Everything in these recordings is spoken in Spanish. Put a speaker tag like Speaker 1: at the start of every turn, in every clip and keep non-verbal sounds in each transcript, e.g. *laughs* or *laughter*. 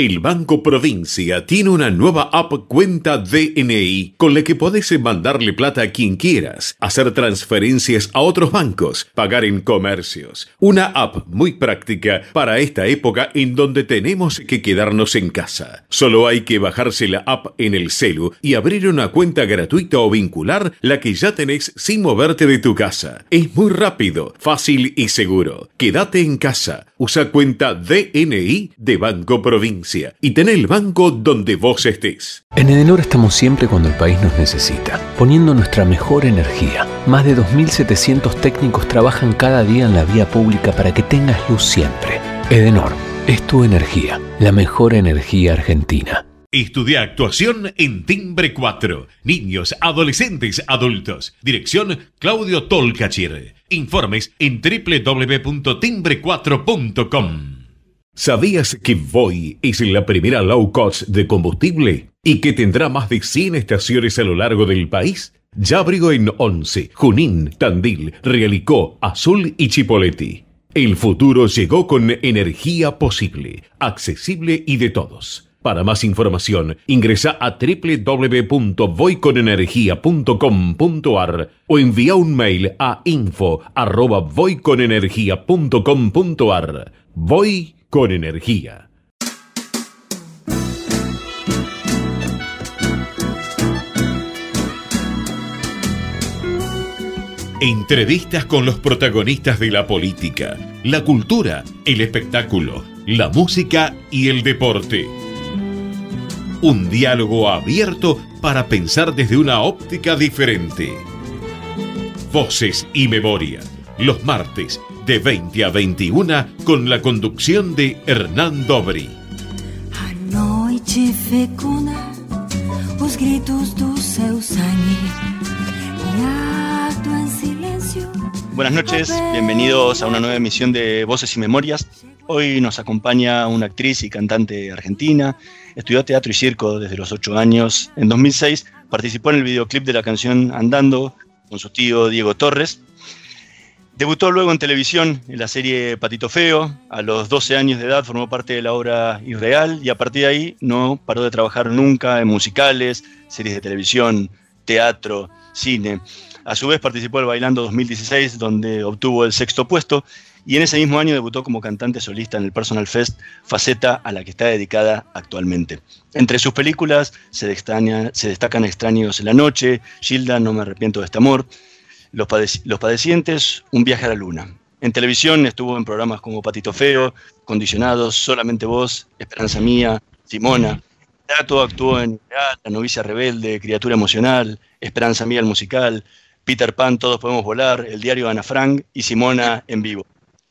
Speaker 1: El Banco Provincia tiene una nueva app Cuenta DNI con la que podés mandarle plata a quien quieras, hacer transferencias a otros bancos, pagar en comercios. Una app muy práctica para esta época en donde tenemos que quedarnos en casa. Solo hay que bajarse la app en el celu y abrir una cuenta gratuita o vincular la que ya tenés sin moverte de tu casa. Es muy rápido, fácil y seguro. Quédate en casa. Usa cuenta DNI de Banco Provincia y ten el banco donde vos estés.
Speaker 2: En Edenor estamos siempre cuando el país nos necesita, poniendo nuestra mejor energía. Más de 2.700 técnicos trabajan cada día en la vía pública para que tengas luz siempre. Edenor, es tu energía, la mejor energía argentina.
Speaker 1: Estudia actuación en Timbre 4. Niños, adolescentes, adultos. Dirección Claudio Tolcachir. Informes en www.timbre4.com. ¿Sabías que Voy es la primera low cost de combustible y que tendrá más de 100 estaciones a lo largo del país? Ya abrió en Once, Junín, Tandil, Realicó, Azul y Chipoleti. El futuro llegó con energía posible, accesible y de todos. Para más información, ingresa a www.voyconenergia.com.ar o envía un mail a info@voyconenergia.com.ar. Voy con energía. Entrevistas con los protagonistas de la política, la cultura, el espectáculo, la música y el deporte. Un diálogo abierto para pensar desde una óptica diferente. Voces y memoria, los martes de 20 a 21 con la conducción de Hernán Dobri.
Speaker 3: Buenas noches, bienvenidos a una nueva emisión de Voces y Memorias. Hoy nos acompaña una actriz y cantante argentina. Estudió teatro y circo desde los 8 años. En 2006 participó en el videoclip de la canción Andando con su tío Diego Torres Debutó luego en televisión en la serie Patito Feo. A los 12 años de edad formó parte de la obra Irreal y a partir de ahí no paró de trabajar nunca en musicales, series de televisión, teatro, cine. A su vez participó del Bailando 2016 donde obtuvo el sexto puesto y en ese mismo año debutó como cantante solista en el Personal Fest, faceta a la que está dedicada actualmente. Entre sus películas se, se destacan Extraños en la Noche, Gilda, No me arrepiento de este amor, los, Padecientes, Un viaje a la luna. En televisión estuvo en programas como Patito Feo, Condicionados, Solamente Vos, Esperanza Mía, Simona. Dato actuó en La novicia rebelde, Criatura emocional, Esperanza Mía el musical, Peter Pan, Todos podemos volar, El diario Ana Frank y Simona en vivo.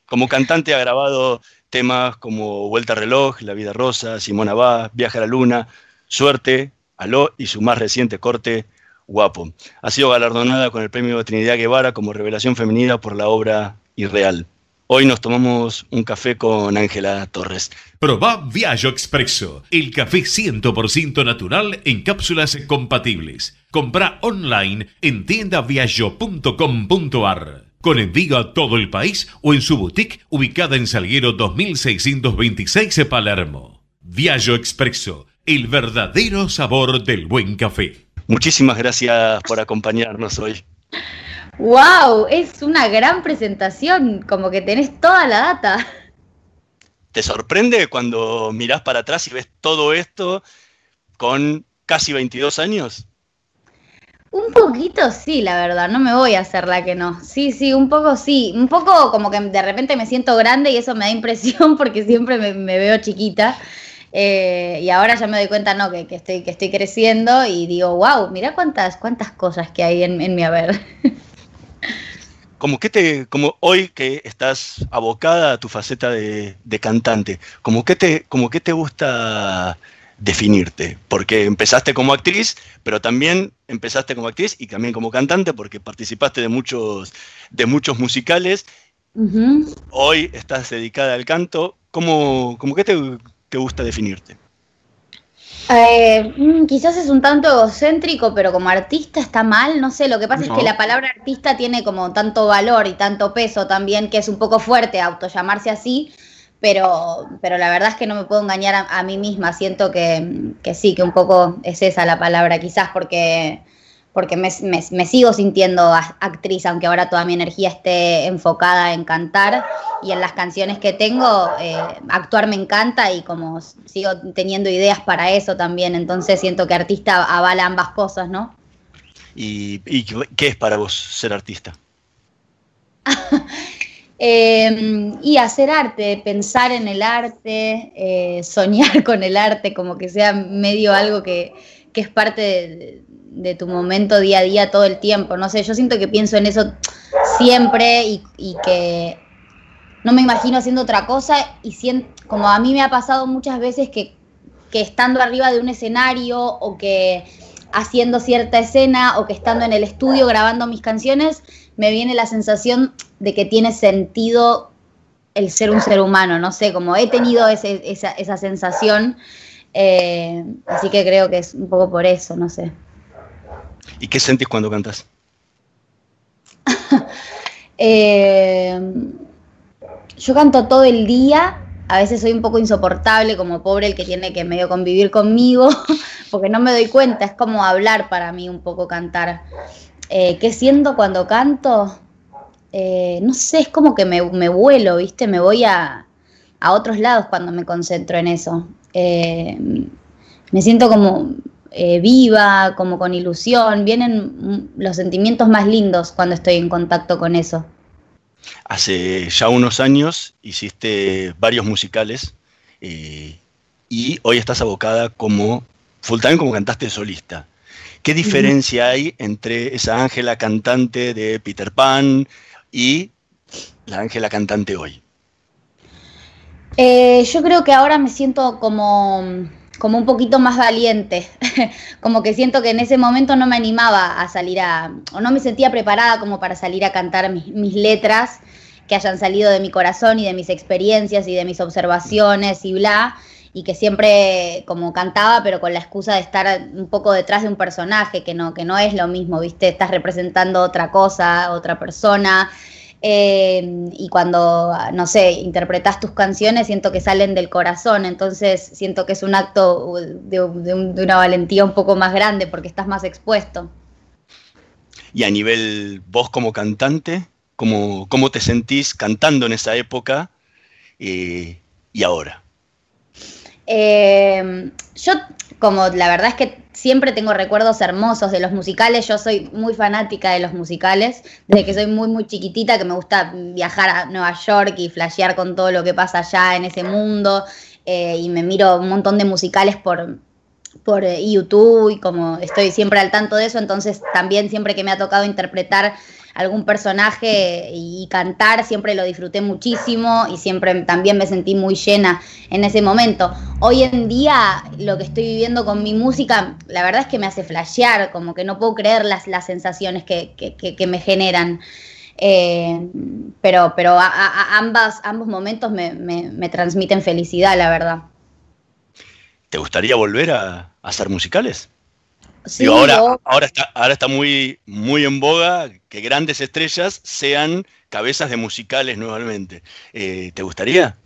Speaker 3: Como cantante ha grabado temas como Vuelta a reloj, La vida rosa, Simona va, Viaje a la luna, Suerte, Aló y su más reciente corte, guapo. Ha sido galardonada con el premio Trinidad Guevara como revelación femenina por la obra Irreal. Hoy nos tomamos un café con Ángela Torres.
Speaker 1: Proba Viaggio Expresso, el café 100% natural en cápsulas compatibles. Compra online en tiendaviaggio.com.ar. Con envío a todo el país o en su boutique ubicada en Salguero 2626 Palermo. Viaggio Expresso, el verdadero sabor del buen café.
Speaker 3: Muchísimas gracias por acompañarnos hoy.
Speaker 4: ¡Wow! Es una gran presentación, como que tenés toda la data.
Speaker 3: ¿Te sorprende cuando mirás para atrás y ves todo esto con casi 22 años?
Speaker 4: Un poquito sí, la verdad, no me voy a hacer la que no. Sí, sí, un poco sí. Un poco como que de repente me siento grande y eso me da impresión *laughs* porque siempre me, me veo chiquita. Eh, y ahora ya me doy cuenta, no, que, estoy, que estoy creciendo y digo, wow, mira cuántas, cuántas cosas que hay en, mi haber. *laughs*
Speaker 3: Como que te, como hoy que estás abocada a tu faceta de, cantante, como que te, como que te gusta definirte, porque empezaste como actriz, pero también empezaste como actriz y también como cantante, porque participaste de muchos, de muchos musicales. Hoy estás dedicada al canto. ¿Cómo, como que te, te gusta definirte?
Speaker 4: Eh, mm, quizás es un tanto egocéntrico, pero como artista está mal, no sé, lo que pasa es que la palabra artista tiene como tanto valor y tanto peso también, que es un poco fuerte auto llamarse así, pero, pero la verdad es que no me puedo engañar a, mí misma, siento que, que, sí, que un poco es esa la palabra, quizás porque, porque me, sigo sintiendo actriz, aunque ahora toda mi energía esté enfocada en cantar y en las canciones que tengo, eh, actuar me encanta y como sigo teniendo ideas para eso también, entonces siento que artista avala ambas cosas, ¿no?
Speaker 3: ¿Y, y qué es para vos ser artista? *laughs*
Speaker 4: Em, y hacer arte, pensar en el arte, eh, soñar *laughs* con el arte, como que sea medio algo que, es parte de, tu momento día a día todo el tiempo. No sé, yo siento que pienso en eso siempre y, que no me imagino haciendo otra cosa y siento, como a mí me ha pasado muchas veces que, que estando arriba de un escenario o que haciendo cierta escena o que estando en el estudio grabando mis canciones, me viene la sensación de que tiene sentido el ser un ser humano, no sé, como he tenido esa, sensación, eh, así que creo que es un poco por eso, no sé.
Speaker 3: ¿Y qué sentís cuando cantas? *laughs*
Speaker 4: Eh, yo canto todo el día, a veces soy un poco insoportable, como pobre el que tiene que medio convivir conmigo, *laughs* porque no me doy cuenta, es como hablar para mí un poco cantar. Eh, ¿Qué siento cuando canto? Eh, no sé, es como que me, vuelo, ¿viste? Me voy a, otros lados cuando me concentro en eso. Me siento como viva, como con ilusión. Vienen los sentimientos más lindos cuando estoy en contacto con eso.
Speaker 3: Hace ya unos años hiciste varios musicales y hoy estás abocada como full time como cantaste solista. ¿Qué diferencia hay entre esa Ángela cantante de Peter Pan y la Ángela cantante hoy?
Speaker 4: Eh, yo creo que ahora me siento como, como un poquito más valiente, *laughs* como que siento que en ese momento no me animaba a salir a, o no me sentía preparada como para salir a cantar mis, mis letras que hayan salido de mi corazón y de mis experiencias y de mis observaciones y bla y que siempre como cantaba, pero con la excusa de estar un poco detrás de un personaje, que no, que no es lo mismo, ¿viste? Estás representando otra cosa, otra persona. Eh, y cuando, no sé, interpretas tus canciones, siento que salen del corazón, entonces siento que es un acto de, una valentía un poco más grande porque estás más expuesto.
Speaker 3: Y a nivel vos como cantante, ¿cómo, cómo te sentís cantando en esa época eh, y ahora?
Speaker 4: Eh, yo, como la verdad es que siempre tengo recuerdos hermosos de los musicales, yo soy muy fanática de los musicales, desde que soy muy, muy chiquitita, que me gusta viajar a Nueva York y flashear con todo lo que pasa allá en ese mundo, eh, y me miro un montón de musicales por, por eh, YouTube y como estoy siempre al tanto de eso, entonces también siempre que me ha tocado interpretar algún personaje y cantar, siempre lo disfruté muchísimo y siempre también me sentí muy llena en ese momento. Hoy en día lo que estoy viviendo con mi música, la verdad es que me hace flashear, como que no puedo creer las, las sensaciones que, me generan. Eh, pero pero ambas, ambos momentos me, transmiten felicidad, la verdad.
Speaker 3: ¿Te gustaría volver a hacer musicales? Ahora, ahora, está, ahora está muy, muy en boga que grandes estrellas sean cabezas de musicales nuevamente. Eh, ¿Te gustaría?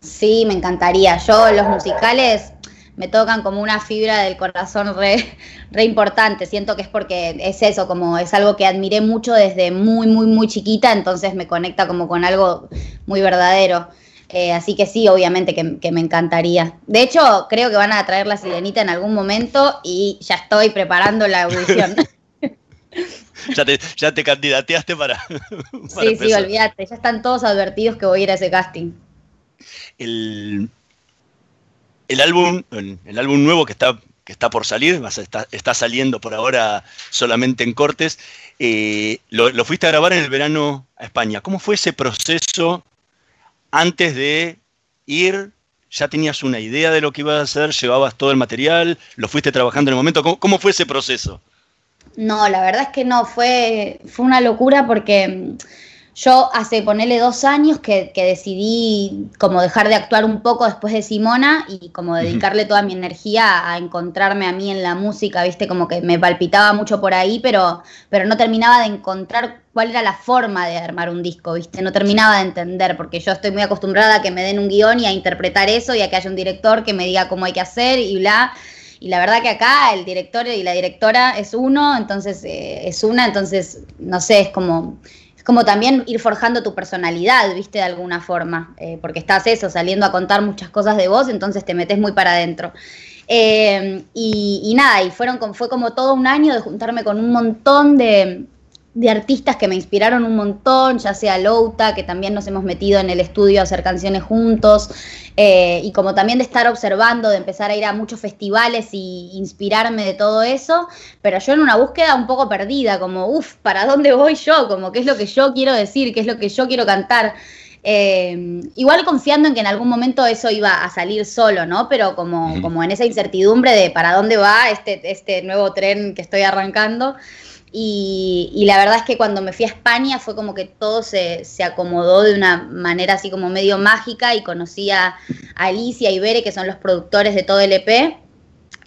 Speaker 4: Sí, me encantaría. Yo los musicales me tocan como una fibra del corazón re, re, importante. Siento que es porque es eso, como es algo que admiré mucho desde muy, muy, muy chiquita, entonces me conecta como con algo muy verdadero. Eh, así que sí, obviamente que, me encantaría. De hecho, creo que van a traer la sirenita en algún momento y ya estoy preparando la audición. *laughs*
Speaker 3: ya, te, candidateaste para. *laughs*
Speaker 4: sí, sí, olvídate. Ya están todos advertidos que voy a ir a ese casting.
Speaker 3: El, álbum, el álbum nuevo que está, que está por salir, está, está saliendo por ahora solamente en cortes. Eh, lo, lo fuiste a grabar en el verano a España. ¿Cómo fue ese proceso? Antes de ir, ya tenías una idea de lo que ibas a hacer, llevabas todo el material, lo fuiste trabajando en el momento. ¿Cómo, fue ese proceso?
Speaker 4: No, la verdad es que no, fue, fue una locura porque yo hace, ponerle dos años que, decidí como dejar de actuar un poco después de Simona y como dedicarle toda mi energía a encontrarme a mí en la música, viste, como que me palpitaba mucho por ahí, pero, pero no terminaba de encontrar cuál era la forma de armar un disco, viste, no terminaba de entender, porque yo estoy muy acostumbrada a que me den un guion y a interpretar eso y a que haya un director que me diga cómo hay que hacer y bla. Y la verdad que acá el director y la directora es uno, entonces eh, es una, entonces, no sé, es como como también ir forjando tu personalidad, viste, de alguna forma, eh, porque estás eso, saliendo a contar muchas cosas de vos, entonces te metes muy para adentro. Eh, y, y, nada, y fueron, fue como todo un año de juntarme con un montón de, de artistas que me inspiraron un montón, ya sea Louta, que también nos hemos metido en el estudio a hacer canciones juntos, eh, y como también de estar observando, de empezar a ir a muchos festivales y inspirarme de todo eso, pero yo en una búsqueda un poco perdida, como, uff, ¿para dónde voy yo? Como, ¿qué es lo que yo quiero decir? ¿Qué es lo que yo quiero cantar? Eh, igual confiando en que en algún momento eso iba a salir solo, ¿no? Pero como, como en esa incertidumbre de para dónde va este, este nuevo tren que estoy arrancando. Y, la verdad es que cuando me fui a España fue como que todo se, acomodó de una manera así como medio mágica y conocí a, Alicia y Bere, que son los productores de todo el EP.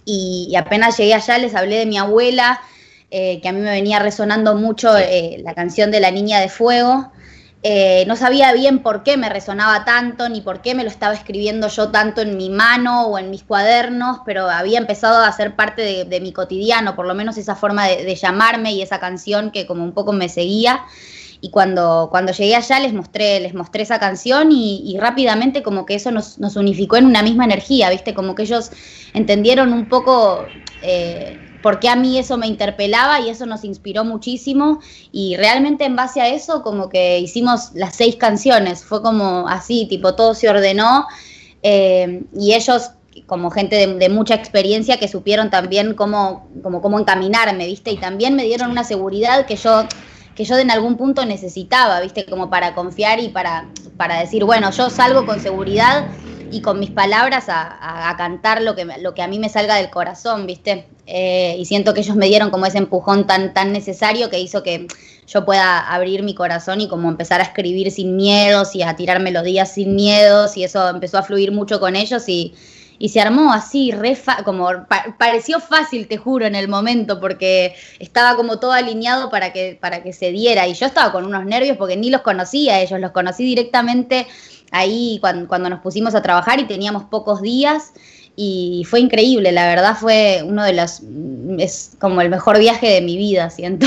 Speaker 4: Y, apenas llegué allá les hablé de mi abuela, eh, que a mí me venía resonando mucho eh, la canción de La Niña de Fuego. Eh, no sabía bien por qué me resonaba tanto, ni por qué me lo estaba escribiendo yo tanto en mi mano o en mis cuadernos, pero había empezado a ser parte de, mi cotidiano, por lo menos esa forma de, llamarme y esa canción que como un poco me seguía. Y cuando, cuando llegué allá les mostré, les mostré esa canción y, rápidamente como que eso nos, unificó en una misma energía, ¿viste? Como que ellos entendieron un poco... Eh, porque a mí eso me interpelaba y eso nos inspiró muchísimo y realmente en base a eso como que hicimos las seis canciones, fue como así, tipo todo se ordenó eh, y ellos como gente de, mucha experiencia que supieron también cómo, como, cómo encaminarme, ¿viste? Y también me dieron una seguridad que yo que yo en algún punto necesitaba, ¿viste? Como para confiar y para, para decir, bueno, yo salgo con seguridad y con mis palabras a, cantar lo que, lo que a mí me salga del corazón, ¿viste? Eh, y siento que ellos me dieron como ese empujón tan, tan necesario que hizo que yo pueda abrir mi corazón y como empezar a escribir sin miedos y a tirar melodías sin miedos y eso empezó a fluir mucho con ellos y, y se armó así, re como pareció fácil, te juro, en el momento, porque estaba como todo alineado para que, para que se diera. Y yo estaba con unos nervios porque ni los conocía ellos, los conocí directamente ahí cuando, nos pusimos a trabajar y teníamos pocos días y fue increíble, la verdad fue uno de los, es como el mejor viaje de mi vida, siento.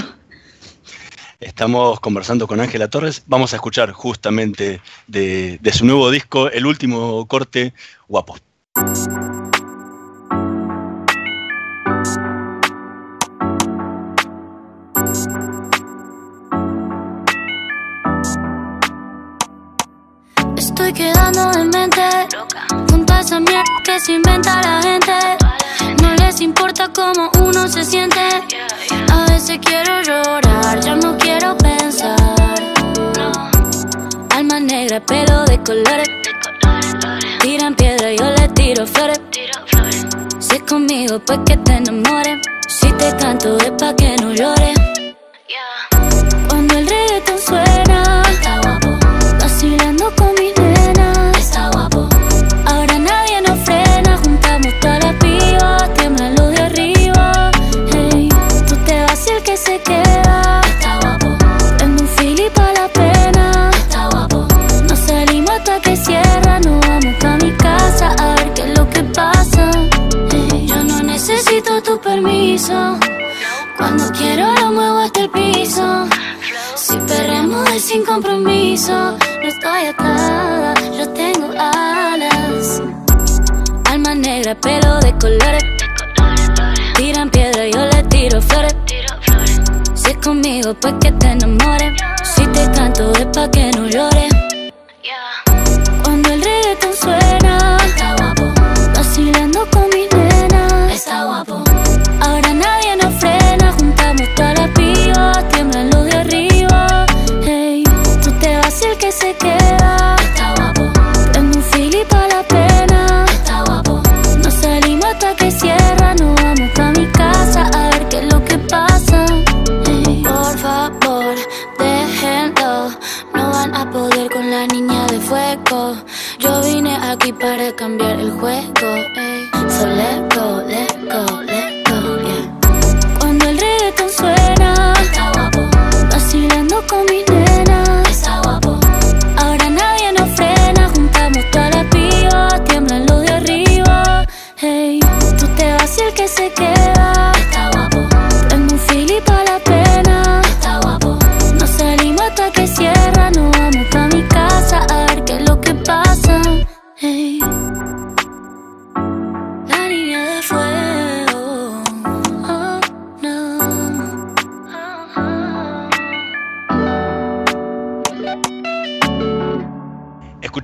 Speaker 3: Estamos conversando con Ángela Torres, vamos a escuchar justamente de, de su nuevo disco, el último corte, Guapo.
Speaker 5: Estoy quedando en mente. Junto a esa mierda que se inventa la gente. No les importa cómo uno se siente. A veces quiero llorar, ya no quiero pensar. Alma negra, pelo de colores. Tiran piedra, yo le tiro flores. Si es conmigo, pues que te enamores. Si te canto es pa' que no llores Cuando quiero lo muevo hasta el piso. Si perremos es sin compromiso. No estoy atada, yo tengo alas. Alma negra, pelo de colores. Tiran piedra, yo le tiro flores conmigo, pues que te enamores. Si te canto es pa' que no llores. tiemblan los de arriba. Hey, tú te vas y el que se queda. Está guapo. Tengo un fili la pena. Está guapo. No salimos hasta que cierra, nos vamos pa' mi casa a ver qué es lo que pasa. Por favor, déjenlo. No van a poder con la niña de fuego. Yo vine aquí para cambiar el juego.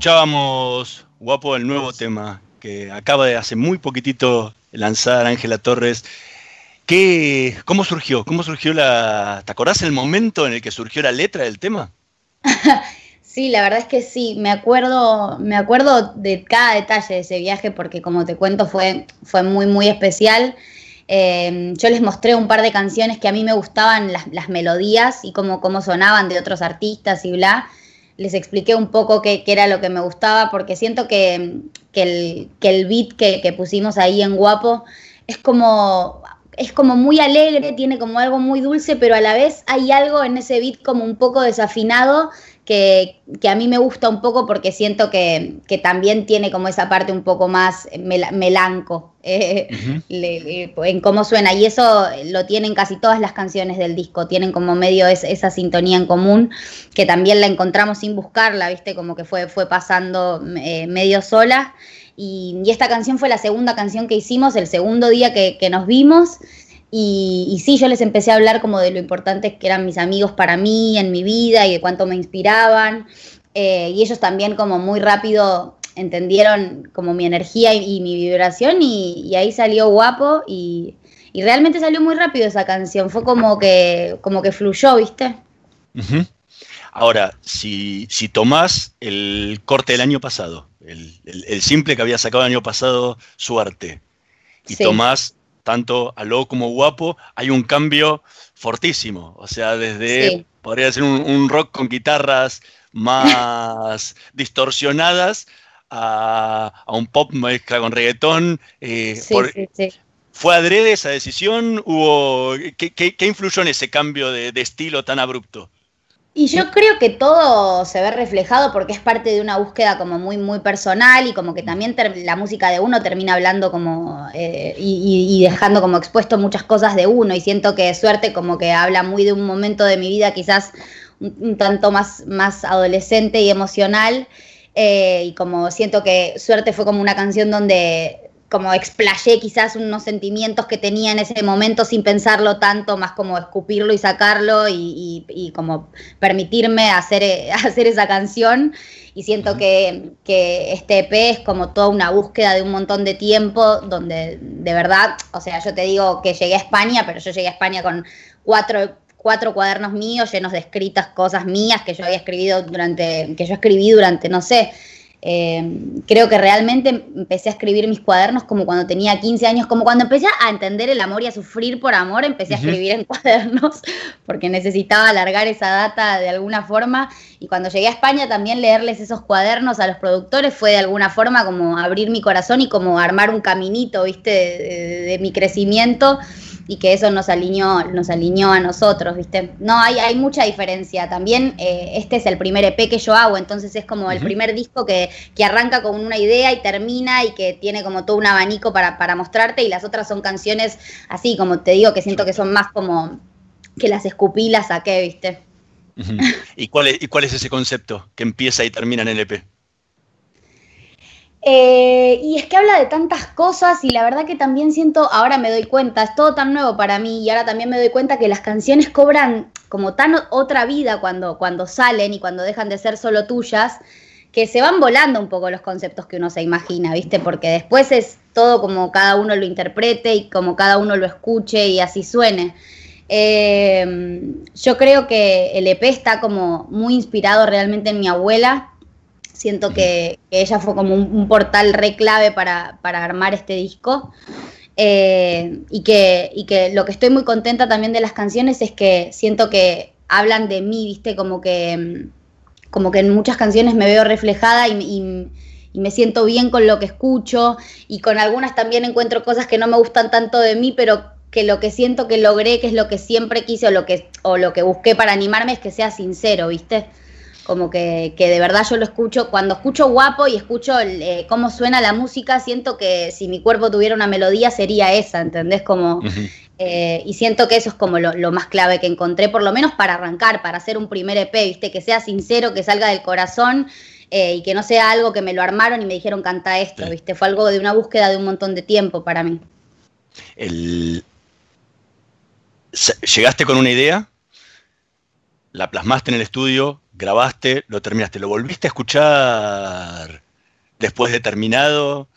Speaker 3: Escuchábamos, guapo, el nuevo tema que acaba de hace muy poquitito lanzar Ángela Torres. ¿Qué, ¿Cómo surgió? ¿Cómo surgió la... ¿Te acordás el momento en el que surgió la letra del tema? *laughs*
Speaker 4: Sí, la verdad es que sí, me acuerdo, me acuerdo de cada detalle de ese viaje porque como te cuento fue, fue muy, muy especial. Eh, yo les mostré un par de canciones que a mí me gustaban las, las melodías y cómo, cómo sonaban de otros artistas y bla. Les expliqué un poco qué, era lo que me gustaba porque siento que, que, el, que el beat que, que pusimos ahí en Guapo es como es como muy alegre, tiene como algo muy dulce, pero a la vez hay algo en ese beat como un poco desafinado que, que a mí me gusta un poco porque siento que, que, también tiene como esa parte un poco más mel melanco *laughs* eh, uh -huh. le, le, en cómo suena. Y eso lo tienen casi todas las canciones del disco, tienen como medio es, esa sintonía en común, que también la encontramos sin buscarla, ¿viste? Como que fue, fue pasando eh, medio sola. Y, y, esta canción fue la segunda canción que hicimos, el segundo día que, que nos vimos. Y, y, sí, yo les empecé a hablar como de lo importante que eran mis amigos para mí, en mi vida, y de cuánto me inspiraban. Eh, y ellos también como muy rápido entendieron como mi energía y, y mi vibración, y, y, ahí salió guapo, y, realmente salió muy rápido esa canción. Fue como que, como que fluyó, ¿viste?
Speaker 3: Uh -huh. Ahora, si, si tomás el corte del año pasado, el, el, el, simple que había sacado el año pasado, Suerte, y sí. tomás tanto a lo como guapo, hay un cambio fortísimo. O sea, desde, sí. podría ser un, un, rock con guitarras más *laughs* distorsionadas a, a, un pop mezcla con reggaetón. Eh,
Speaker 4: sí,
Speaker 3: por,
Speaker 4: sí,
Speaker 3: ¿Fue adrede esa decisión? ¿Hubo, qué, qué, qué influyó en ese cambio de, de estilo tan abrupto?
Speaker 4: Y yo creo que todo se ve reflejado porque es parte de una búsqueda como muy, muy personal y como que también la música de uno termina hablando como eh, y, dejando como expuesto muchas cosas de uno. Y siento que suerte como que habla muy de un momento de mi vida quizás un, un tanto más, más adolescente y emocional eh, y como siento que suerte fue como una canción donde como explayé quizás unos sentimientos que tenía en ese momento sin pensarlo tanto, más como escupirlo y sacarlo y, y, y como permitirme hacer, *laughs* hacer esa canción. Y siento uh -huh. que, que, este EP es como toda una búsqueda de un montón de tiempo, donde de verdad, o sea, yo te digo que llegué a España, pero yo llegué a España con cuatro, cuatro cuadernos míos llenos de escritas cosas mías que yo había escribido durante, que yo escribí durante, no sé, eh, creo que realmente empecé a escribir mis cuadernos como cuando tenía 15 años, como cuando empecé a entender el amor y a sufrir por amor, empecé a escribir en *laughs* cuadernos porque necesitaba alargar esa data de alguna forma. Y cuando llegué a España también leerles esos cuadernos a los productores fue de alguna forma como abrir mi corazón y como armar un caminito, ¿viste? de, de, de mi crecimiento y que eso nos alineó, nos alineó a nosotros, ¿viste? No, hay, hay mucha diferencia. También eh, este es el primer EP que yo hago, entonces es como uh -huh. el primer disco que, que, arranca con una idea y termina y que tiene como todo un abanico para, para mostrarte y las otras son canciones así, como te digo, que siento que son más como que las escupí las saqué, ¿viste?
Speaker 3: Uh -huh. ¿Y, cuál es, ¿Y cuál es ese concepto que empieza y termina en el EP?
Speaker 4: Eh, y es que habla de tantas cosas y la verdad que también siento, ahora me doy cuenta, es todo tan nuevo para mí y ahora también me doy cuenta que las canciones cobran como tan otra vida cuando, cuando salen y cuando dejan de ser solo tuyas, que se van volando un poco los conceptos que uno se imagina, ¿viste? Porque después es todo como cada uno lo interprete y como cada uno lo escuche y así suene. Eh, yo creo que el EP está como muy inspirado realmente en mi abuela, Siento que, ella fue como un, portal re clave para, para armar este disco. Eh, y, que, y que lo que estoy muy contenta también de las canciones es que siento que hablan de mí, ¿viste? Como que, como que en muchas canciones me veo reflejada y, y, y me siento bien con lo que escucho y con algunas también encuentro cosas que no me gustan tanto de mí, pero que lo que siento que logré, que es lo que siempre quise o lo que, o lo que busqué para animarme es que sea sincero, ¿viste? Como que, que de verdad yo lo escucho, cuando escucho guapo y escucho eh, cómo suena la música, siento que si mi cuerpo tuviera una melodía sería esa, ¿entendés? Como, eh, y siento que eso es como lo, lo, más clave que encontré, por lo menos para arrancar, para hacer un primer EP, ¿viste? Que sea sincero, que salga del corazón eh, y que no sea algo que me lo armaron y me dijeron canta esto, ¿viste? Fue algo de una búsqueda de un montón de tiempo para mí.
Speaker 3: El... Llegaste con una idea, la plasmaste en el estudio, grabaste, lo terminaste, lo volviste a escuchar después de terminado.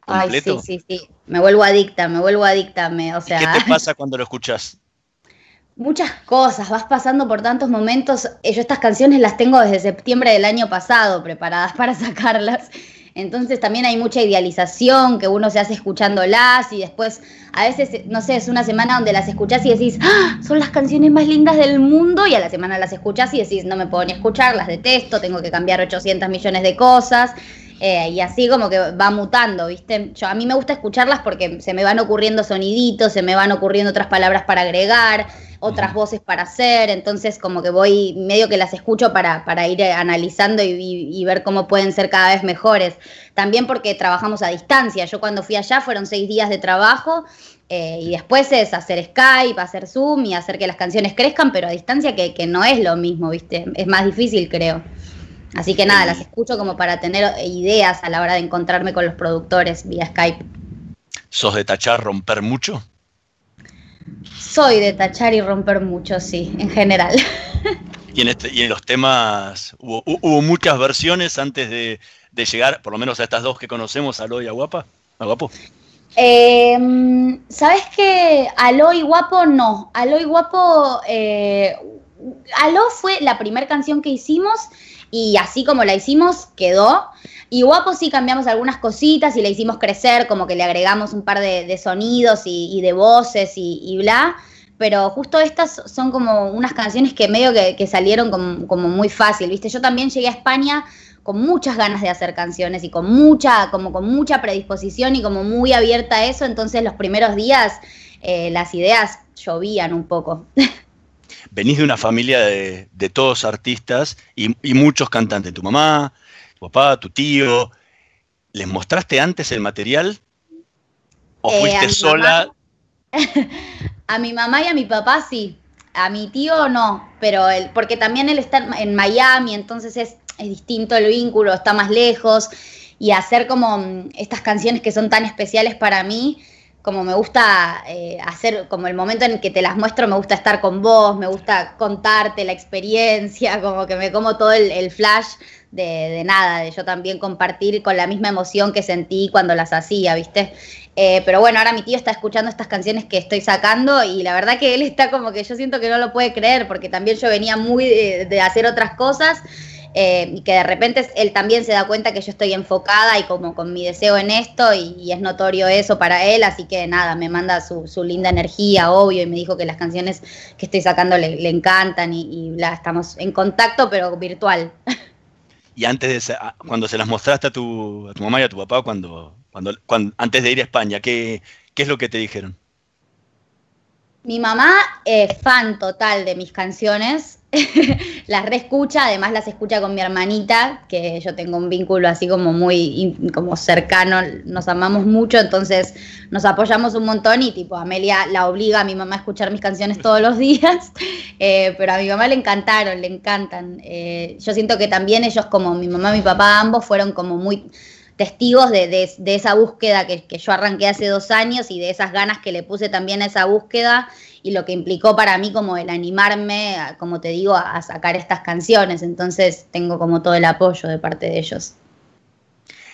Speaker 4: ¿completo? Ay, sí, sí, sí. Me vuelvo adicta, me vuelvo adicta. Me, o sea...
Speaker 3: ¿Qué te *laughs* pasa cuando lo escuchas?
Speaker 4: muchas cosas, vas pasando por tantos momentos. Eh, yo estas canciones las tengo desde septiembre del año pasado preparadas *laughs* para sacarlas. Entonces también hay mucha idealización que uno se hace escuchándolas y después a veces, no sé, es una semana donde las escuchás y decís, ¡Ah! son las canciones más lindas del mundo y a la semana las escuchás y decís, no me puedo ni escuchar, las detesto, tengo que cambiar 800 millones de cosas. Eh, y así como que va mutando, ¿viste? Yo, a mí me gusta escucharlas porque se me van ocurriendo soniditos, se me van ocurriendo otras palabras para agregar otras voces para hacer, entonces como que voy medio que las escucho para, para ir analizando y, ver cómo pueden ser cada vez mejores. También porque trabajamos a distancia, yo cuando fui allá fueron seis días de trabajo eh, y después es hacer Skype, hacer Zoom y hacer que las canciones crezcan, pero a distancia que, que no es lo mismo, ¿viste? Es más difícil, creo. Así que nada, las escucho como para tener ideas a la hora de encontrarme con los productores vía Skype.
Speaker 3: ¿Sos de tachar, romper mucho?
Speaker 4: Soy de tachar y romper mucho, sí, en general.
Speaker 3: Y en, este, y en los temas, ¿hubo, muchas versiones antes de, llegar, por lo menos a estas dos que conocemos, Aló y a Guapa? ¿A Guapo?
Speaker 4: Em, ¿Sabes qué? Aló y Guapo no. Aló y Guapo. Eh, Aló fue la primera canción que hicimos y así como la hicimos, quedó. Y guapo sí cambiamos algunas cositas y le hicimos crecer, como que le agregamos un par de, sonidos y, de voces y, bla. Pero justo estas son como unas canciones que medio que, salieron como, muy fácil, ¿viste? Yo también llegué a España con muchas ganas de hacer canciones y con mucha, como con mucha predisposición y como muy abierta a eso. Entonces los primeros días eh, las ideas llovían un poco. *laughs*
Speaker 3: venís de una familia de, todos artistas y, muchos cantantes. Tu mamá, tu papá, tu tío. ¿Les mostraste antes el material? ¿O eh, fuiste sola? *laughs*
Speaker 4: a mi mamá y a mi papá sí. A mi tío no, pero él, porque también él está en Miami, entonces es, es distinto el vínculo, está más lejos. Y hacer como mm, estas canciones que son tan especiales para mí, como me gusta eh, hacer, como el momento en que te las muestro, me gusta estar con vos, me gusta contarte la experiencia, *laughs* como que me como todo el, flash de, nada, de yo también compartir con la misma emoción que sentí cuando las hacía, ¿viste? Eh, pero bueno, ahora mi tío está escuchando estas canciones que estoy sacando y la verdad que él está como que yo siento que no lo puede creer porque también yo venía muy de hacer otras cosas eh, y que de repente él también se da cuenta que yo estoy enfocada y como con mi deseo en esto y, es notorio eso para él, así que nada, me manda su, linda energía, obvio, y me dijo que las canciones que estoy sacando le, encantan y, y estamos en contacto, pero virtual. *laughs*
Speaker 3: Y antes de cuando se las mostraste a tu, a tu mamá y a tu papá, cuando, cuando, antes de ir a España, ¿qué, ¿qué es lo que te dijeron?
Speaker 4: Mi mamá es fan total de mis canciones, *laughs* las reescucha, además las escucha con mi hermanita, que yo tengo un vínculo así como muy como cercano, nos amamos mucho, entonces nos apoyamos un montón y tipo Amelia la obliga a mi mamá a escuchar mis canciones todos los días, *laughs* eh, pero a mi mamá le encantaron, le encantan. Eh, yo siento que también ellos como mi mamá y mi papá ambos fueron como muy testigos de, esa búsqueda que, yo arranqué hace dos años y de esas ganas que le puse también a esa búsqueda y lo que implicó para mí como el animarme, como te digo, a, sacar estas canciones. Entonces tengo como todo el apoyo de parte de ellos.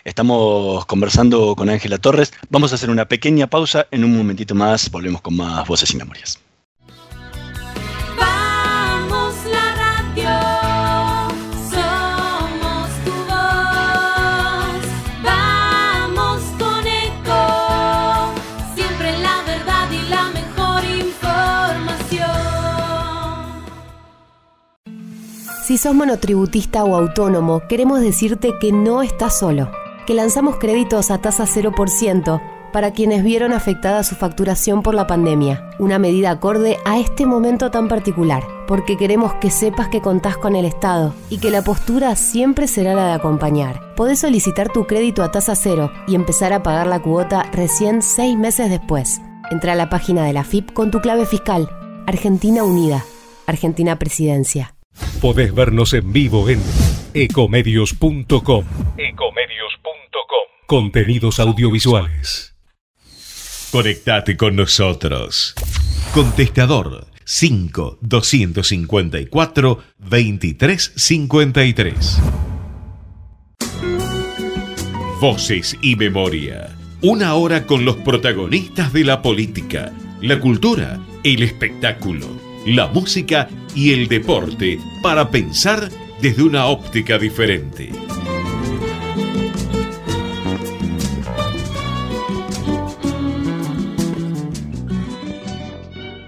Speaker 3: Estamos conversando con Ángela Torres. Vamos a hacer una pequeña pausa. En un momentito más volvemos con más voces y memorias.
Speaker 6: Si sos monotributista o autónomo, queremos decirte que no estás solo, que lanzamos créditos a tasa 0% para quienes vieron afectada su facturación por la pandemia, una medida acorde a este momento tan particular, porque queremos que sepas que contás con el Estado y que la postura siempre será la de acompañar. Podés solicitar tu crédito a tasa cero y empezar a pagar la cuota recién seis meses después. Entra a la página de la FIP con tu clave fiscal. Argentina Unida. Argentina Presidencia.
Speaker 7: Podés vernos en vivo en ecomedios.com.
Speaker 1: Ecomedios.com.
Speaker 7: Contenidos audiovisuales.
Speaker 1: Conectate con nosotros. Contestador 5 254 2353. Voces y memoria. Una hora con los protagonistas de la política, la cultura, el espectáculo, la música y el deporte para pensar desde una óptica diferente.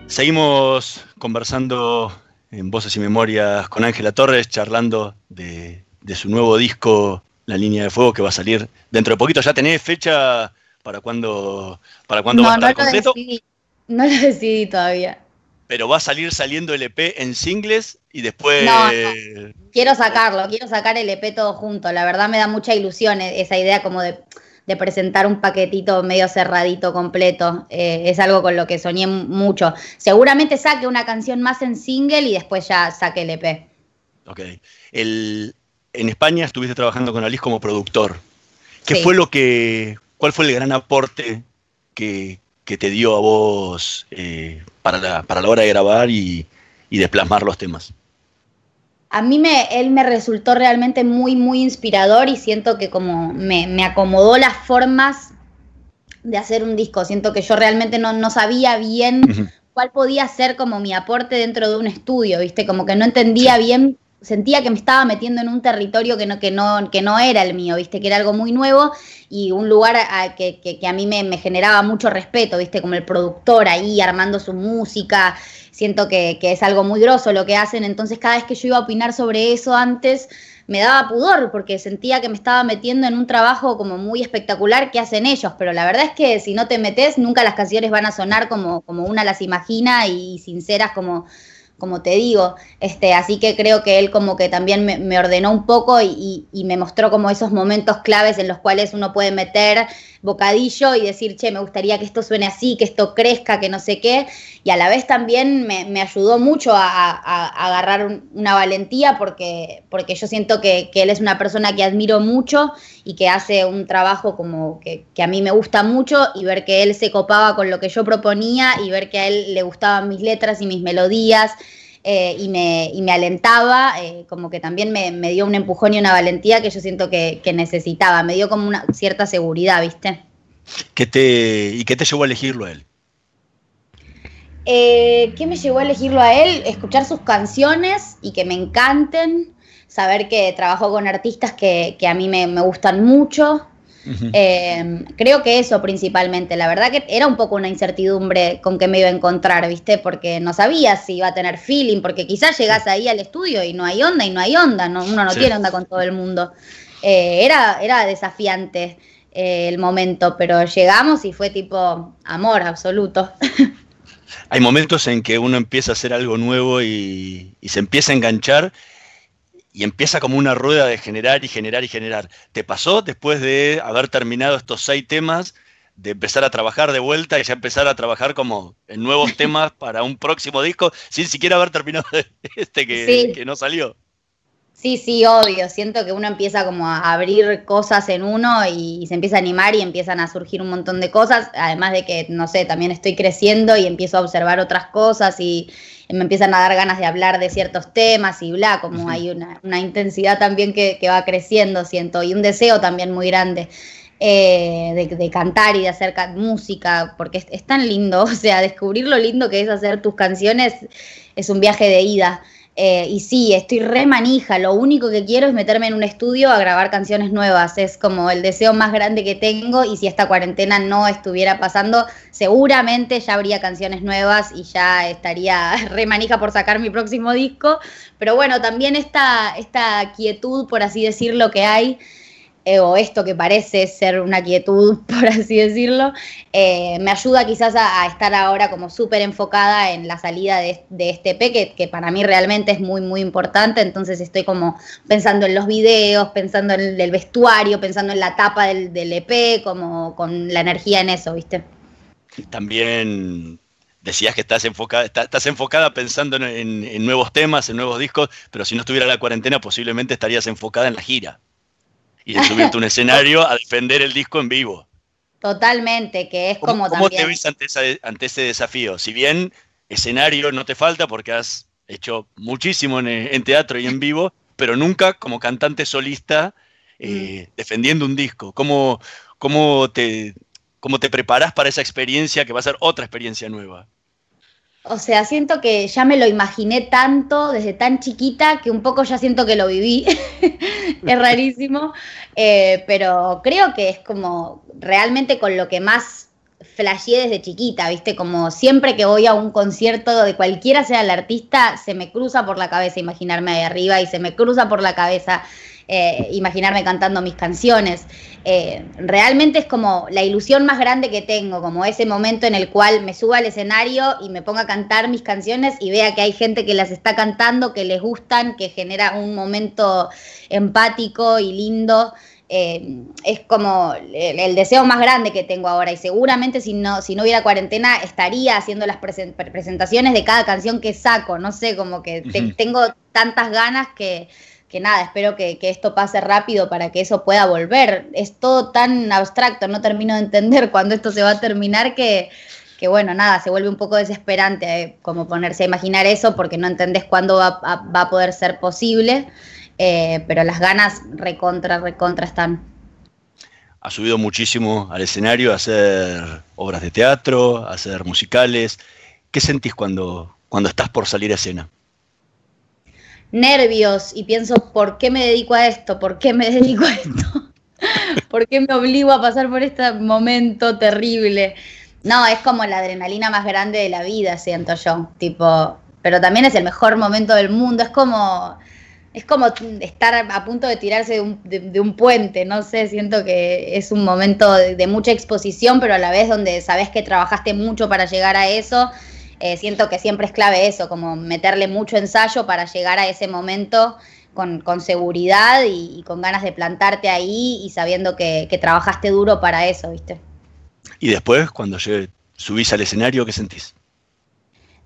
Speaker 3: Seguimos conversando en Voces y Memorias con Ángela Torres, charlando de, de su nuevo disco, La Línea de Fuego, que va a salir dentro de poquito. ¿Ya tenés fecha para cuándo, para cuándo va a estar
Speaker 4: no
Speaker 3: completo?
Speaker 4: Lo decidí, no lo decidí todavía.
Speaker 3: Pero va a salir saliendo el EP en singles y después...
Speaker 4: No, no. Quiero sacarlo, quiero sacar el EP todo junto. La verdad me da mucha ilusión e- esa idea como de, de presentar un paquetito medio cerradito, completo. Eh, es algo con lo que soñé mucho. Seguramente saque una canción más en single y después ya saque el EP.
Speaker 3: Ok. El, en España estuviste trabajando con Alice como productor. ¿Qué
Speaker 4: Sí.
Speaker 3: fue lo que, cuál fue el gran aporte que, que te dio a vos eh, para, la, para la hora de grabar y, y de plasmar los temas?
Speaker 4: A mí me, él me resultó realmente muy, muy inspirador y siento que como me, me acomodó las formas de hacer un disco. Siento que yo realmente no, no sabía bien cuál podía ser como mi aporte dentro de un estudio, ¿viste? Como que no entendía bien, sentía que me estaba metiendo en un territorio que no, que no, que no era el mío, ¿viste? Que era algo muy nuevo y un lugar a- que, que- a mí me, me generaba mucho respeto, ¿viste? Como el productor ahí armando su música. Siento que, que es algo muy grosso lo que hacen, entonces cada vez que yo iba a opinar sobre eso antes, me daba pudor porque sentía que me estaba metiendo en un trabajo como muy espectacular que hacen ellos, pero la verdad es que si no te metes, nunca las canciones van a sonar como, como una las imagina y sinceras como, como te digo. Este, así que creo que él como que también me, ordenó un poco y, y- y me mostró como esos momentos claves en los cuales uno puede meter bocadillo y decir, che, me gustaría que esto suene así, que esto crezca, que no sé qué. Y a la vez también me, me ayudó mucho a, a- agarrar un- una valentía porque, porque yo siento que, que él es una persona que admiro mucho y que hace un trabajo como que, que a mí me gusta mucho y ver que él se copaba con lo que yo proponía y ver que a él le gustaban mis letras y mis melodías eh, y, me, y me alentaba, eh, como que también me, me dio un empujón y una valentía que yo siento que, que necesitaba, me dio como una cierta seguridad, ¿viste?
Speaker 3: ¿Qué te, ¿Y qué te llevó a elegirlo a él?
Speaker 4: Eh, ¿Qué me llevó a elegirlo a él? Escuchar sus canciones y que me encanten, saber que trabajó con artistas que, que a mí me, me gustan mucho. Eh, creo que eso principalmente. La verdad que era un poco una incertidumbre con que me iba a encontrar, ¿viste? Porque no sabía si iba a tener feeling, porque quizás llegás ahí al estudio y no hay onda y no hay onda, no, uno no
Speaker 3: Sí.
Speaker 4: tiene onda con todo el mundo. Eh, era, era desafiante eh, el momento, pero llegamos y fue tipo amor absoluto. *laughs*
Speaker 3: Hay momentos en que uno empieza a hacer algo nuevo y, y se empieza a enganchar y empieza como una rueda de generar y generar y generar. ¿Te pasó después de haber terminado estos seis temas, de empezar a trabajar de vuelta y ya empezar a trabajar como en nuevos *laughs* temas para un próximo disco, sin siquiera haber terminado *laughs* este que,
Speaker 4: Sí.
Speaker 3: que no salió?
Speaker 4: Sí, sí, obvio. Siento que uno empieza como a abrir cosas en uno y, se empieza a animar y empiezan a surgir un montón de cosas. Además de que, no sé, también estoy creciendo y empiezo a observar otras cosas y me empiezan a dar ganas de hablar de ciertos temas y bla, como hay una, una intensidad también que, que va creciendo, siento, y un deseo también muy grande. eh, de, de cantar y de hacer ca- música, porque es, es tan lindo, *laughs* o sea, descubrir lo lindo que es hacer tus canciones es un viaje de ida. Eh, y sí, estoy re manija. Lo único que quiero es meterme en un estudio a grabar canciones nuevas. Es como el deseo más grande que tengo. Y si esta cuarentena no estuviera pasando, seguramente ya habría canciones nuevas y ya estaría *laughs* re manija por sacar mi próximo disco. Pero bueno, también esta, esta quietud, por así decirlo, que hay o esto que parece ser una quietud, *laughs* por así decirlo, eh, me ayuda quizás a, estar ahora como súper enfocada en la salida de, este EP, que, para mí realmente es muy, muy importante, entonces estoy como pensando en los videos, pensando en el vestuario, pensando en la tapa del, EP, como con la energía en eso, ¿viste?
Speaker 3: También decías que estás enfocada, estás enfocada pensando en, en, nuevos temas, en nuevos discos, pero si no estuviera la cuarentena posiblemente estarías enfocada en la gira y de subirte un *laughs* escenario a defender el disco en vivo.
Speaker 4: Totalmente, que es como
Speaker 3: ¿Cómo te ves ante, ante, ese desafío? Si bien escenario no te falta porque has hecho muchísimo en, teatro y en *laughs* vivo, pero nunca como cantante solista eh, mm. defendiendo un disco. ¿Cómo, cómo, te, ¿Cómo te preparas para esa experiencia que va a ser otra experiencia nueva?
Speaker 4: O sea, siento que ya me lo imaginé tanto desde tan chiquita que un poco ya siento que lo viví. *laughs* es rarísimo. Eh, pero creo que es como realmente con lo que más flasheé desde chiquita, ¿viste? Como siempre que voy a un concierto de cualquiera sea el artista, se me cruza por la cabeza imaginarme ahí arriba y se me cruza por la cabeza eh, imaginarme cantando mis canciones. Eh, realmente es como la ilusión más grande que tengo, como ese momento en el cual me suba al escenario y me ponga a cantar mis canciones y vea que hay gente que las está cantando, que les gustan, que genera un momento empático y lindo. Eh, es como el, deseo más grande que tengo ahora y seguramente si no, si no hubiera cuarentena estaría haciendo las presentaciones de cada canción que saco, no sé, como que tengo tantas ganas que, que nada, espero que, esto pase rápido para que eso pueda volver. Es todo tan abstracto, no termino de entender *laughs* cuándo esto se va a terminar que, que bueno, nada, se vuelve un poco desesperante eh, como ponerse a imaginar eso porque no entendés cuándo va, a poder ser posible, eh, pero las ganas recontra, recontra están.
Speaker 3: Ha subido muchísimo al escenario a hacer obras de teatro, a hacer musicales. ¿Qué sentís cuando, cuando estás por salir a escena?
Speaker 4: Nervios y pienso, ¿por qué me dedico a esto? ¿Por qué me *laughs* dedico a esto? *laughs* ¿Por qué me obligo a pasar por este momento terrible? No, es como la adrenalina más grande de la vida, siento yo. Tipo, pero también es el mejor momento del mundo. Es como, es como estar a punto de tirarse de un, puente. No sé, siento que es un momento de, de, mucha exposición, pero a la vez donde sabes que trabajaste mucho para llegar a eso eh, siento que siempre es clave eso, como meterle mucho ensayo para llegar a ese momento con, seguridad y, con ganas de plantarte ahí y sabiendo que, trabajaste duro para eso, ¿viste?
Speaker 3: Y después, cuando subís al escenario, ¿qué sentís?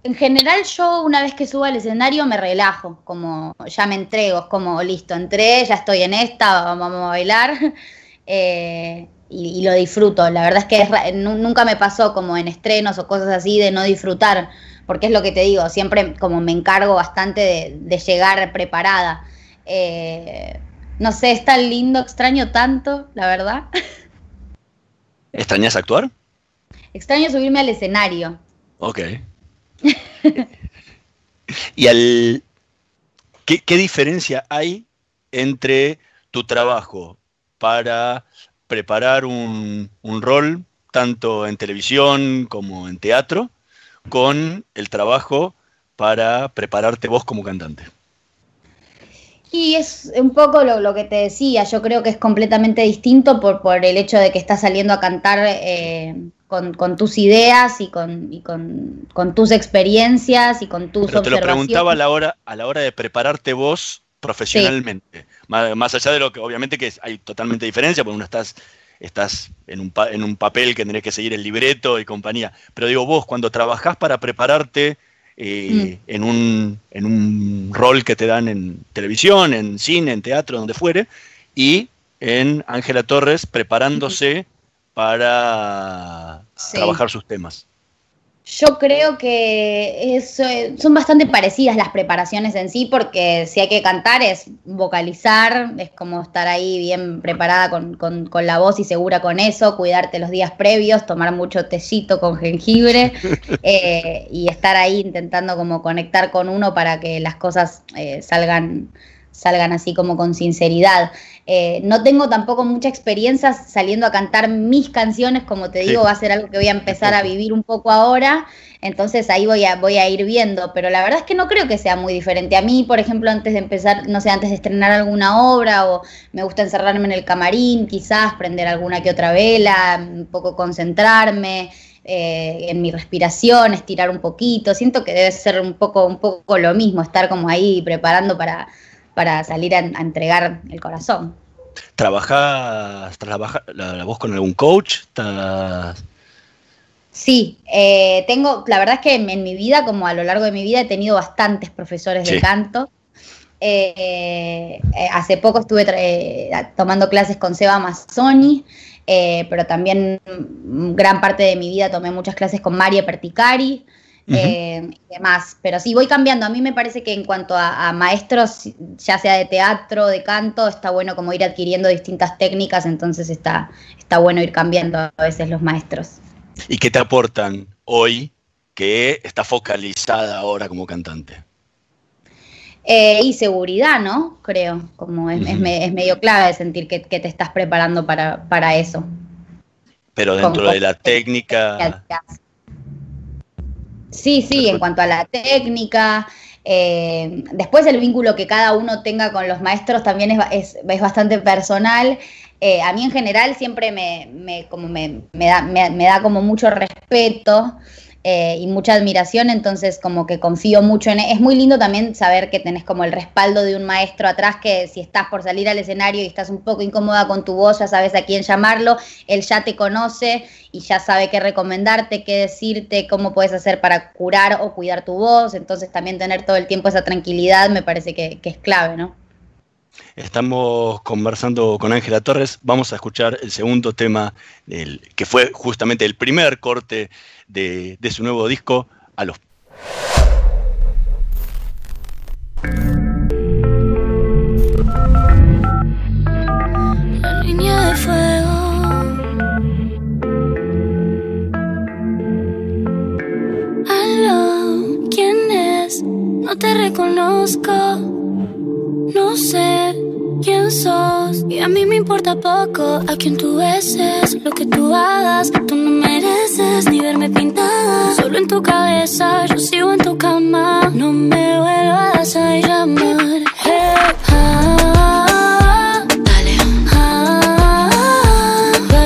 Speaker 4: En general yo una vez que subo al escenario me relajo, como ya me entrego, es como listo, entré, ya estoy en esta, vamos a bailar. *laughs* Eh, y, lo disfruto. La verdad es que nunca me pasó como en estrenos o cosas así de no disfrutar, porque es lo que te digo, siempre como me encargo bastante de, llegar preparada. Eh, no sé, es tan lindo, extraño tanto, la verdad. *laughs*
Speaker 3: ¿Extrañas actuar?
Speaker 4: Extraño subirme al escenario.
Speaker 3: Ok. ¿Y al, ¿qué, qué diferencia hay entre tu trabajo para preparar un, rol tanto en televisión como en teatro con el trabajo para prepararte vos como cantante.
Speaker 4: Y es un poco lo, que te decía, yo creo que es completamente distinto por, por el hecho de que estás saliendo a cantar eh, con, tus ideas y, con, con, tus experiencias y con tus
Speaker 3: Pero Te lo preguntaba a la hora, a la hora de prepararte vos profesionalmente. Más, allá de lo que obviamente que hay totalmente diferencia, porque uno estás, estás en, un, en un papel que tenés que seguir el libreto y compañía. Pero digo, vos cuando trabajás para prepararte eh, mm. en, un, en un rol que te dan en televisión, en cine, en teatro, donde fuere, y en Ángela Torres preparándose para trabajar sus temas.
Speaker 4: Yo creo que eso, eh, son bastante parecidas las preparaciones en sí, porque si hay que cantar es vocalizar, es como estar ahí bien preparada con, con, con la voz y segura con eso, cuidarte los días previos, tomar mucho tecito con jengibre *laughs* eh, y estar ahí intentando como conectar con uno para que las cosas eh, salgan salgan así como con sinceridad. Eh, no tengo tampoco mucha experiencia saliendo a cantar mis canciones, como te digo, va a ser algo que voy a empezar a vivir un poco ahora, entonces ahí voy a, voy a ir viendo, pero la verdad es que no creo que sea muy diferente. A mí, por ejemplo, antes de empezar, no sé, antes de estrenar alguna obra o me gusta encerrarme en el camarín, quizás prender alguna que otra vela, un poco concentrarme. Eh, en mi respiración, estirar un poquito, siento que debe ser un poco, un poco lo mismo, estar como ahí preparando para, para salir a, entregar el corazón.
Speaker 3: ¿Trabajas la, voz con algún coach?
Speaker 4: Sí, eh, tengo, la verdad es que en, mi vida, como a lo largo de mi vida, he tenido bastantes profesores de canto. Eh, eh, hace poco estuve tomando clases con Seba Mazzoni, pero también gran parte de mi vida tomé muchas clases con María Perticari. Eh, y demás. Pero sí, voy cambiando. A mí me parece que en cuanto a, maestros, ya sea de teatro, de canto, está bueno como ir adquiriendo distintas técnicas, entonces está, está bueno ir cambiando a veces los maestros.
Speaker 3: ¿Y qué te aportan hoy que está focalizada ahora como cantante?
Speaker 4: Eh, y seguridad, ¿no? Creo, como es, medio clave sentir que, te estás preparando para, para eso.
Speaker 3: Pero dentro de la técnica...
Speaker 4: Sí, sí, en cuanto a la técnica. Eh, después el vínculo que cada uno tenga con los maestros también es, es, bastante personal. Eh, a mí en general siempre me, me como me, me, da, me, da como mucho respeto eh, y mucha admiración, entonces como que confío mucho en... E-, es muy lindo también saber que tenés como el respaldo de un maestro atrás, que si estás por salir al escenario y estás un poco incómoda con tu voz, ya sabes a quién llamarlo, él ya te conoce y ya sabe qué recomendarte, qué decirte, cómo puedes hacer para curar o cuidar tu voz, entonces también tener todo el tiempo esa tranquilidad me parece que, es clave, ¿no?
Speaker 3: Estamos conversando con Ángela Torres. Vamos a escuchar el segundo tema, que fue justamente el primer corte de, su nuevo disco, A los
Speaker 5: línea de fuego. ¿quién es? No te reconozco. No sé quién sos. Y a mí me importa poco a quién tú beses, lo que tú hagas. Tú no mereces ni verme pintada. Solo en tu cabeza, yo sigo en tu cama. No me vuelvas a llamar. Hey, ah, dale. Ah, tú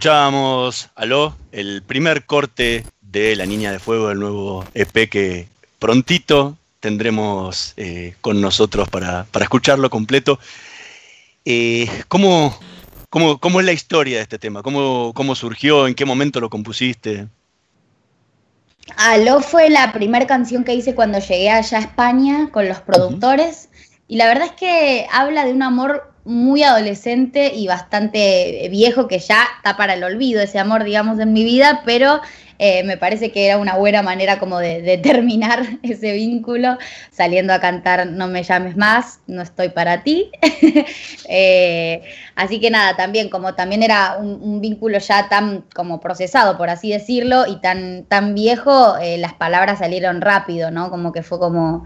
Speaker 3: Escuchábamos Aló, el primer corte de La Niña de Fuego, del nuevo EP que prontito tendremos eh, con nosotros para, escucharlo completo. Eh, ¿cómo, cómo, es la historia de este tema? ¿Cómo, ¿Cómo surgió? ¿En qué momento lo compusiste?
Speaker 4: Aló fue la primera canción que hice cuando llegué allá a España con los productores. Y la verdad es que habla de un amor muy adolescente y bastante viejo que ya está para el olvido ese amor, digamos, en mi vida, pero eh, me parece que era una buena manera como de, *laughs* terminar ese vínculo, saliendo a cantar No me llames más, no estoy para ti. *laughs* Eh, así que nada, también como también era un, vínculo ya tan como procesado, por así decirlo, y tan, tan viejo, eh, las palabras salieron rápido, ¿no? Como que fue como...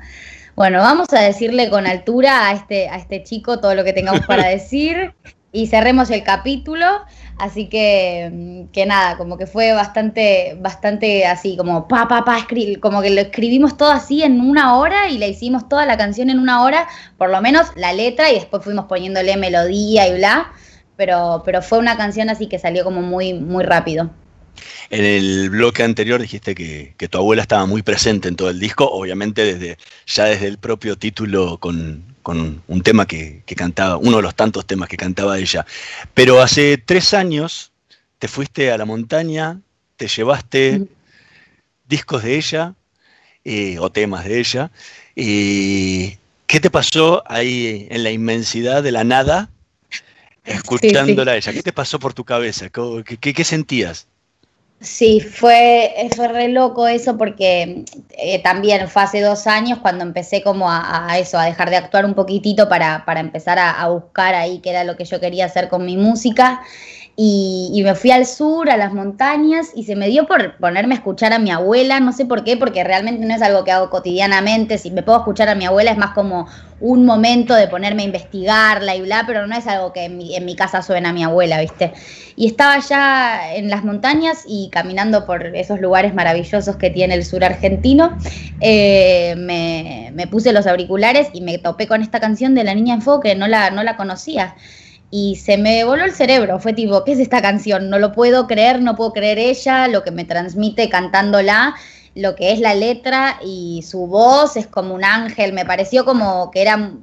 Speaker 4: Bueno, vamos a decirle con altura a este, a este chico todo lo que tengamos para *laughs* decir y cerremos el capítulo. Así que, mm, que nada, como que fue bastante, bastante así, como pa, pa, pa, como que lo escribimos todo así en una hora y le hicimos toda la canción en una hora, por lo menos la letra, y después fuimos poniéndole melodía y bla, pero, pero fue una canción así que salió como muy, muy rápido.
Speaker 3: En el bloque anterior dijiste que, tu abuela estaba muy presente en todo el disco, obviamente desde, ya desde el propio título con, un tema que, cantaba, uno de los tantos temas que cantaba ella. Pero hace tres años te fuiste a la montaña, te llevaste discos de ella eh, o temas de ella. y ¿Qué te pasó ahí en la inmensidad de la nada escuchándola a ella? ¿Qué te pasó por tu cabeza? qué sentías?
Speaker 4: Sí, fue, fue re loco eso porque eh, también fue hace dos años cuando empecé como a, eso, a dejar de actuar un poquitito para, para empezar a, a, buscar ahí qué era lo que yo quería hacer con mi música. Y, me fui al sur, a las montañas, y se me dio por ponerme a escuchar a mi abuela, no sé por qué, porque realmente no es algo que hago cotidianamente, si me puedo escuchar a mi abuela es más como un momento de ponerme a investigarla y bla, pero no es algo que en mi, casa suena a mi abuela, ¿viste? Y estaba ya en las montañas y caminando por esos lugares maravillosos que tiene el sur argentino, eh, me, me, puse los auriculares y me topé con esta canción de La Niña en Fuego que no la, no la conocía y se me voló el cerebro. Fue tipo, ¿qué es esta canción? No lo puedo creer, no puedo creer ella, lo que me transmite cantándola, lo que es la letra y su voz es como un ángel. Me pareció como que era,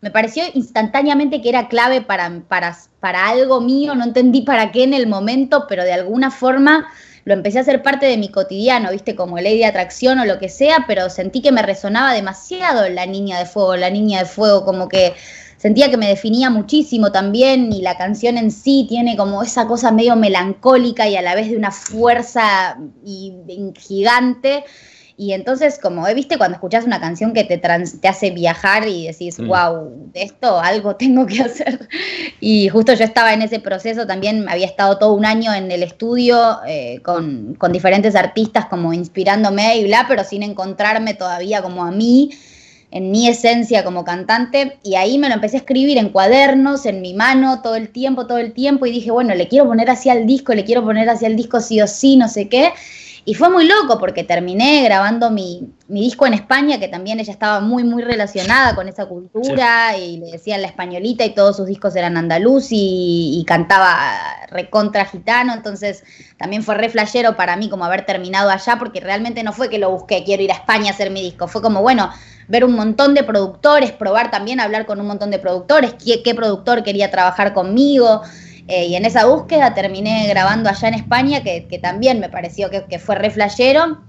Speaker 4: me pareció instantáneamente que era clave para, para, para algo mío, no entendí para qué en el momento, pero de alguna forma lo empecé a hacer parte de mi cotidiano, viste, como ley de atracción o lo que sea, pero sentí que me resonaba demasiado la niña de fuego, la niña de fuego, como que sentía que me definía muchísimo también y la canción en sí tiene como esa cosa medio melancólica y a la vez de una fuerza y, gigante. Y entonces, como viste, cuando escuchas una canción que te, te hace viajar y decís, wow, mm. de esto algo tengo que *laughs* hacer. Y justo yo estaba en ese proceso, también había estado todo un año en el estudio eh, con, con diferentes artistas como inspirándome y bla, pero sin encontrarme todavía como a mí en mi esencia como cantante y ahí me lo empecé a escribir en cuadernos, en mi mano, todo el tiempo, todo el tiempo y dije, bueno, le quiero poner hacia el disco, le quiero poner hacia el disco sí o sí, no sé qué. Y fue muy loco porque terminé grabando mi, disco en España, que también ella estaba muy, muy relacionada con esa cultura y le decían la españolita y todos sus discos eran andaluz y, cantaba recontra gitano, entonces también fue re flashero para mí como haber terminado allá porque realmente no fue que lo busqué, quiero ir a España a hacer mi disco, fue como, bueno, ver un montón de productores, probar también hablar con un montón de productores, qué, qué productor quería trabajar conmigo. Eh, y en esa búsqueda terminé grabando allá en España, que, también me pareció que, fue re flashero.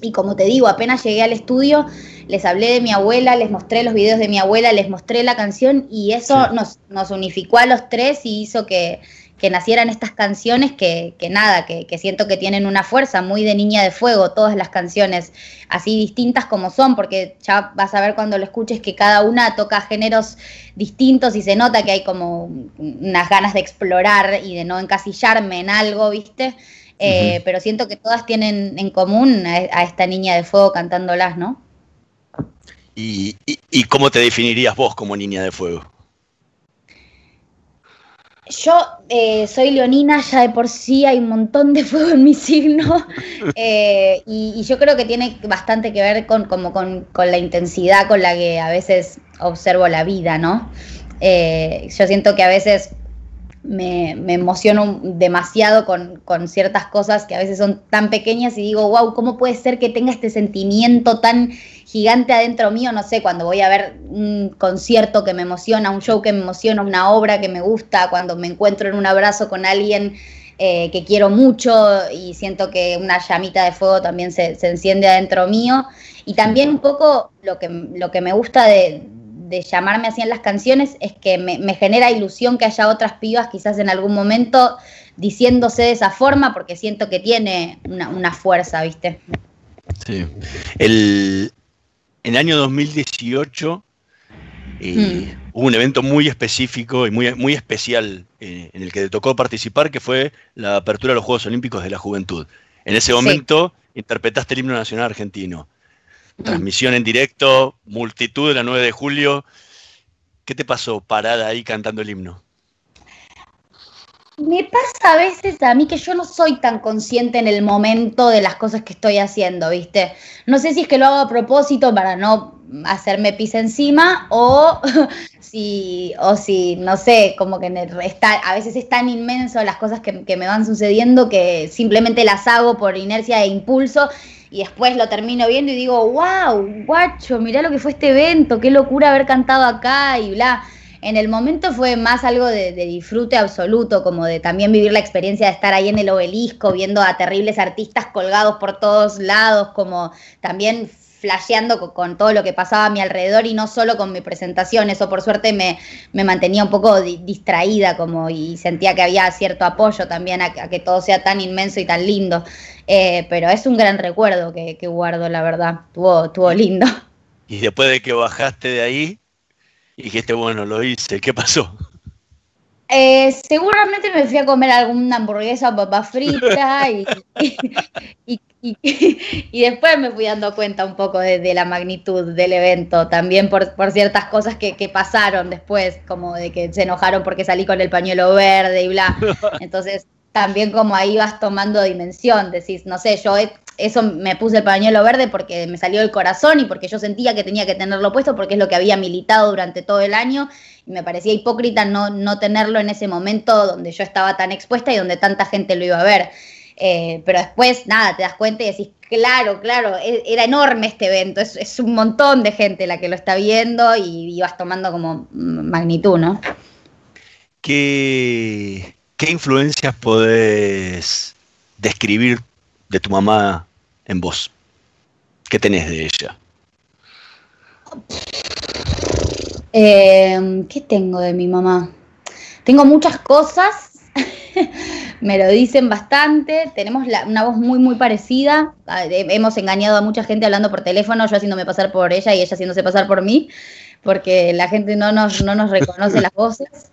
Speaker 4: Y como te digo, apenas llegué al estudio, les hablé de mi abuela, les mostré los videos de mi abuela, les mostré la canción y eso nos, nos unificó a los tres y hizo que, que nacieran estas canciones que, que nada, que, que, siento que tienen una fuerza muy de niña de fuego, todas las canciones así distintas como son, porque ya vas a ver cuando lo escuches que cada una toca géneros distintos y se nota que hay como unas ganas de explorar y de no encasillarme en algo, ¿viste? Eh, pero siento que todas tienen en común a, esta niña de fuego cantándolas, ¿no?
Speaker 3: ¿Y, y cómo te definirías vos como niña de fuego?
Speaker 4: Yo eh, soy leonina, ya de por sí hay un montón de fuego en mi signo *laughs* eh, y, yo creo que tiene bastante que ver con, como con, la intensidad con la que a veces observo la vida, ¿no? Eh, yo siento que a veces me, emociono demasiado con, ciertas cosas que a veces son tan pequeñas y digo, wow, ¿cómo puede ser que tenga este sentimiento tan gigante adentro mío? No sé, cuando voy a ver un concierto que me emociona, un show que me emociona, una obra que me gusta, cuando me encuentro en un abrazo con alguien eh, que quiero mucho y siento que una llamita de fuego también se, se enciende adentro mío. Y también un poco lo que, lo que me gusta de, de llamarme así en las canciones es que me, genera ilusión que haya otras pibas quizás en algún momento diciéndose de esa forma porque siento que tiene una, fuerza, ¿viste?
Speaker 3: Sí. El, en el año 2018 eh, mm. hubo un evento muy específico y muy, muy especial eh, en el que te tocó participar, que fue la apertura de los Juegos Olímpicos de la Juventud. En ese momento interpretaste el himno nacional argentino. Transmisión en directo, multitud de la 9 de julio. ¿Qué te pasó parada ahí cantando el himno?
Speaker 4: Me pasa a veces a mí que yo no soy tan consciente en el momento de las cosas que estoy haciendo, ¿viste? No sé si es que lo hago a propósito para no hacerme pis encima o *laughs* si, o si, no sé, como que está, a veces es tan inmenso las cosas que, que me van sucediendo que simplemente las hago por inercia e impulso y después lo termino viendo y digo, wow, guacho, mirá lo que fue este evento, qué locura haber cantado acá y bla. En el momento fue más algo de, disfrute absoluto, como de también vivir la experiencia de estar ahí en el obelisco, viendo a terribles artistas colgados por todos lados, como también flasheando con, todo lo que pasaba a mi alrededor y no solo con mi presentación. Eso por suerte me, mantenía un poco distraída como y sentía que había cierto apoyo también a, que todo sea tan inmenso y tan lindo. Eh, pero es un gran recuerdo que, guardo, la verdad. Tuvo, lindo.
Speaker 3: Y después de que bajaste de ahí, dijiste, bueno, lo hice, ¿qué pasó?
Speaker 4: Eh, seguramente me fui a comer alguna hamburguesa o papa frita y, y, después me fui dando cuenta un poco de, la magnitud del evento, también por, ciertas cosas que, pasaron después, como de que se enojaron porque salí con el pañuelo verde y bla. Entonces, también como ahí vas tomando dimensión, decís, no sé, yo eso me puse el pañuelo verde porque me salió del corazón y porque yo sentía que tenía que tenerlo puesto porque es lo que había militado durante todo el año y me parecía hipócrita no, no tenerlo en ese momento donde yo estaba tan expuesta y donde tanta gente lo iba a ver. Eh, pero después, nada, te das cuenta y decís, claro, claro, e, era enorme este evento, es, un montón de gente la que lo está viendo y, vas tomando como magnitud, ¿no?
Speaker 3: ¿Qué, ¿Qué influencias podés describir de tu mamá en vos? ¿Qué tenés de ella?
Speaker 4: Eh, ¿Qué tengo de mi mamá? Tengo muchas cosas *laughs* me lo dicen bastante, tenemos una voz muy, muy parecida, ah, hemos engañado a mucha gente hablando por teléfono, yo haciéndome pasar por ella y ella haciéndose pasar por mí, porque la gente no nos, no nos reconoce las voces.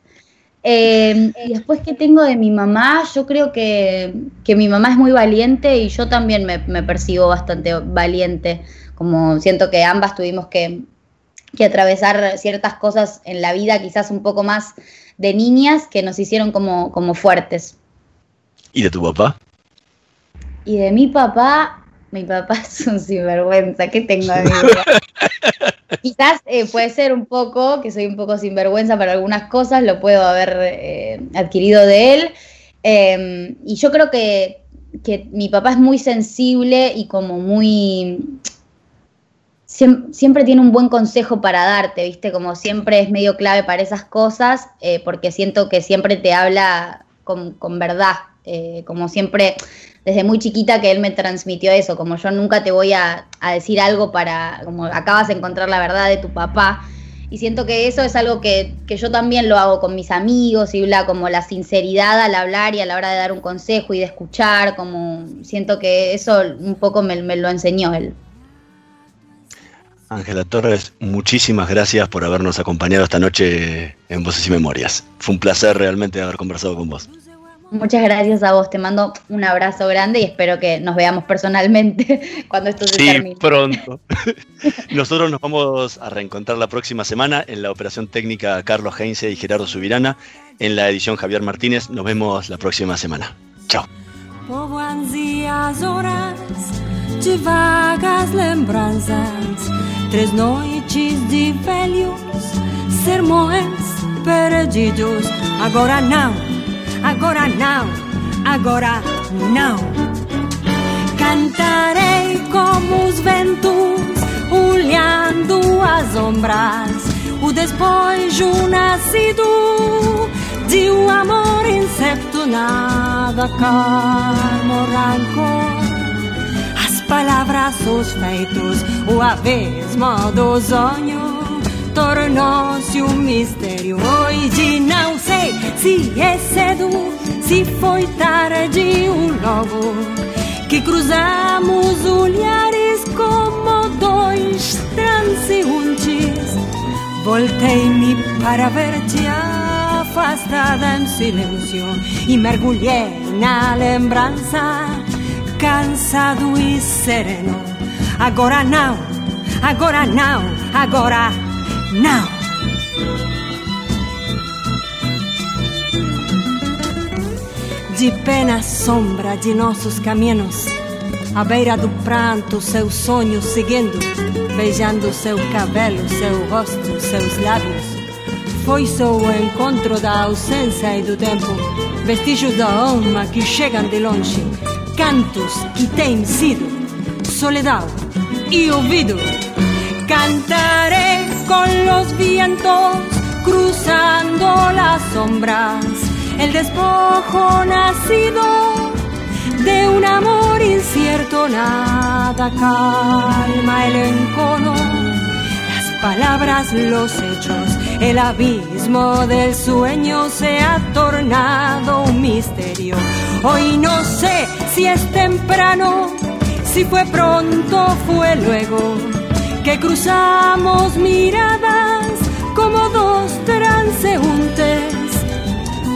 Speaker 4: Em, y después que tengo de mi mamá, yo creo que, mi mamá es muy valiente y yo también me, percibo bastante valiente, como siento que ambas tuvimos que, que atravesar ciertas cosas en la vida quizás un poco más de niñas que nos hicieron como, como fuertes.
Speaker 3: ¿Y de tu papá?
Speaker 4: Y de mi papá, mi papá *laughs* es un sinvergüenza. ¿Qué tengo *laughs* de? Quizás eh, puede ser un poco, que soy un poco sinvergüenza para algunas cosas, lo puedo haber eh, adquirido de él. Em, y yo creo que, que mi papá es muy sensible y como muy siempre, tiene un buen consejo para darte, ¿viste? Como siempre es medio clave para esas cosas, eh, porque siento que siempre te habla con, verdad, eh, como siempre, desde muy chiquita que él me transmitió eso, como yo nunca te voy a, decir algo para, como acabas de encontrar la verdad de tu papá. Y siento que eso es algo que, yo también lo hago con mis amigos y bla, como la sinceridad al hablar y a la hora de dar un consejo y de escuchar, como siento que eso un poco me lo enseñó él.
Speaker 3: Ángela Torres, muchísimas gracias por habernos acompañado esta noche en Voces y Memorias. Fue un placer realmente haber conversado con vos.
Speaker 4: Muchas gracias a vos, te mando un abrazo grande y espero que nos veamos personalmente *laughs* cuando esto se sí,
Speaker 3: pronto. *laughs* Nosotros nos vamos a reencontrar la próxima semana en la operación técnica Carlos Heinze y Gerardo Subirana, en la edición Javier Martínez. Nos vemos la próxima semana. Chao. Sermões perdidos. Agora não
Speaker 8: agora não, agora não. Cantarei como os ventos, olhando as ombras, o despojo nascido de um amor incerto, nada calmo rancor. As palavras, os feitos, o abismo do sonho tornou-se um mistério. Hoje não sei se é cedo, se foi tarde ou logo que cruzamos olhares como dois transeuntes. Voltei-me para ver-te afastada em silêncio e mergulhei na lembrança, cansado e sereno. Agora não, agora não, agora não. De pena sombra de nossos caminhos, à beira do pranto, seu sonho seguindo, beijando seu cabelo, seu rosto, seus lábios. Foi só o encontro da ausência e do tempo, vestígios da alma que chegam de longe, cantos que têm sido soledad e ouvido. Cantaré con los vientos cruzando las sombras, el despojo nacido de un amor incierto, nada calma el encono, las palabras, los hechos, el abismo del sueño se ha tornado un misterio. Hoy no sé si es temprano, si fue pronto, fue luego que cruzamos miradas como dos transeúntes.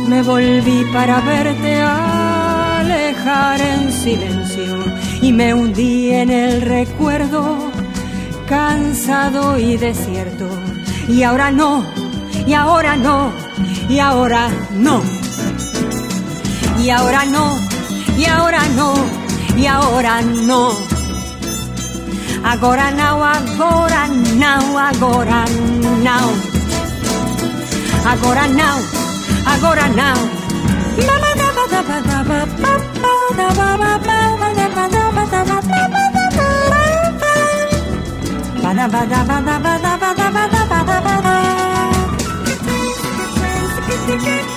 Speaker 8: Me volví para verte alejar en silencio y me hundí en el recuerdo, cansado y desierto. Y ahora no, y ahora no, y ahora no. Y ahora no, y ahora no, y ahora no. Agora não, agora não, agora não. Agora não, agora não. *laughs*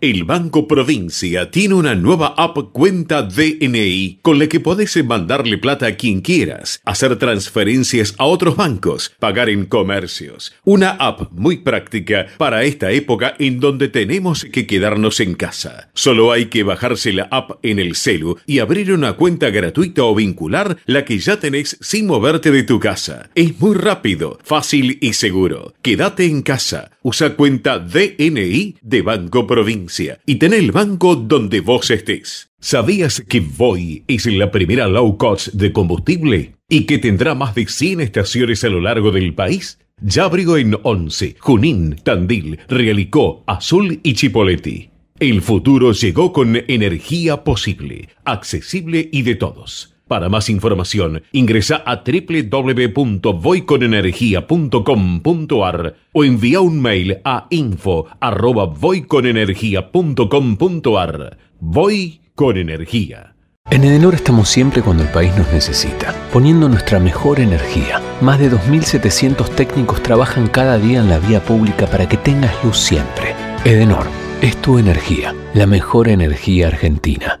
Speaker 1: El Banco Provincia tiene una nueva app Cuenta DNI con la que podés mandarle plata a quien quieras, hacer transferencias a otros bancos, pagar en comercios. Una app muy práctica para esta época en donde tenemos que quedarnos en casa. Solo hay que bajarse la app en el celu y abrir una cuenta gratuita o vincular la que ya tenés sin moverte de tu casa. Es muy rápido, fácil y seguro. Quédate en casa. Usa cuenta DNI de Banco Provincia y ten el banco donde vos estés. ¿Sabías que Voy es la primera low cost de combustible y que tendrá más de 100 estaciones a lo largo del país? Ya abrigo en Once, Junín, Tandil, Realicó, Azul y Chipoleti. El futuro llegó con energía posible, accesible y de todos. Para más información, ingresa a www.voyconenergia.com.ar o envía un mail a info@voyconenergia.com.ar. Voy con energía.
Speaker 2: En Edenor estamos siempre cuando el país nos necesita, poniendo nuestra mejor energía. Más de 2.700 técnicos trabajan cada día en la vía pública para que tengas luz siempre. Edenor es tu energía, la mejor energía argentina.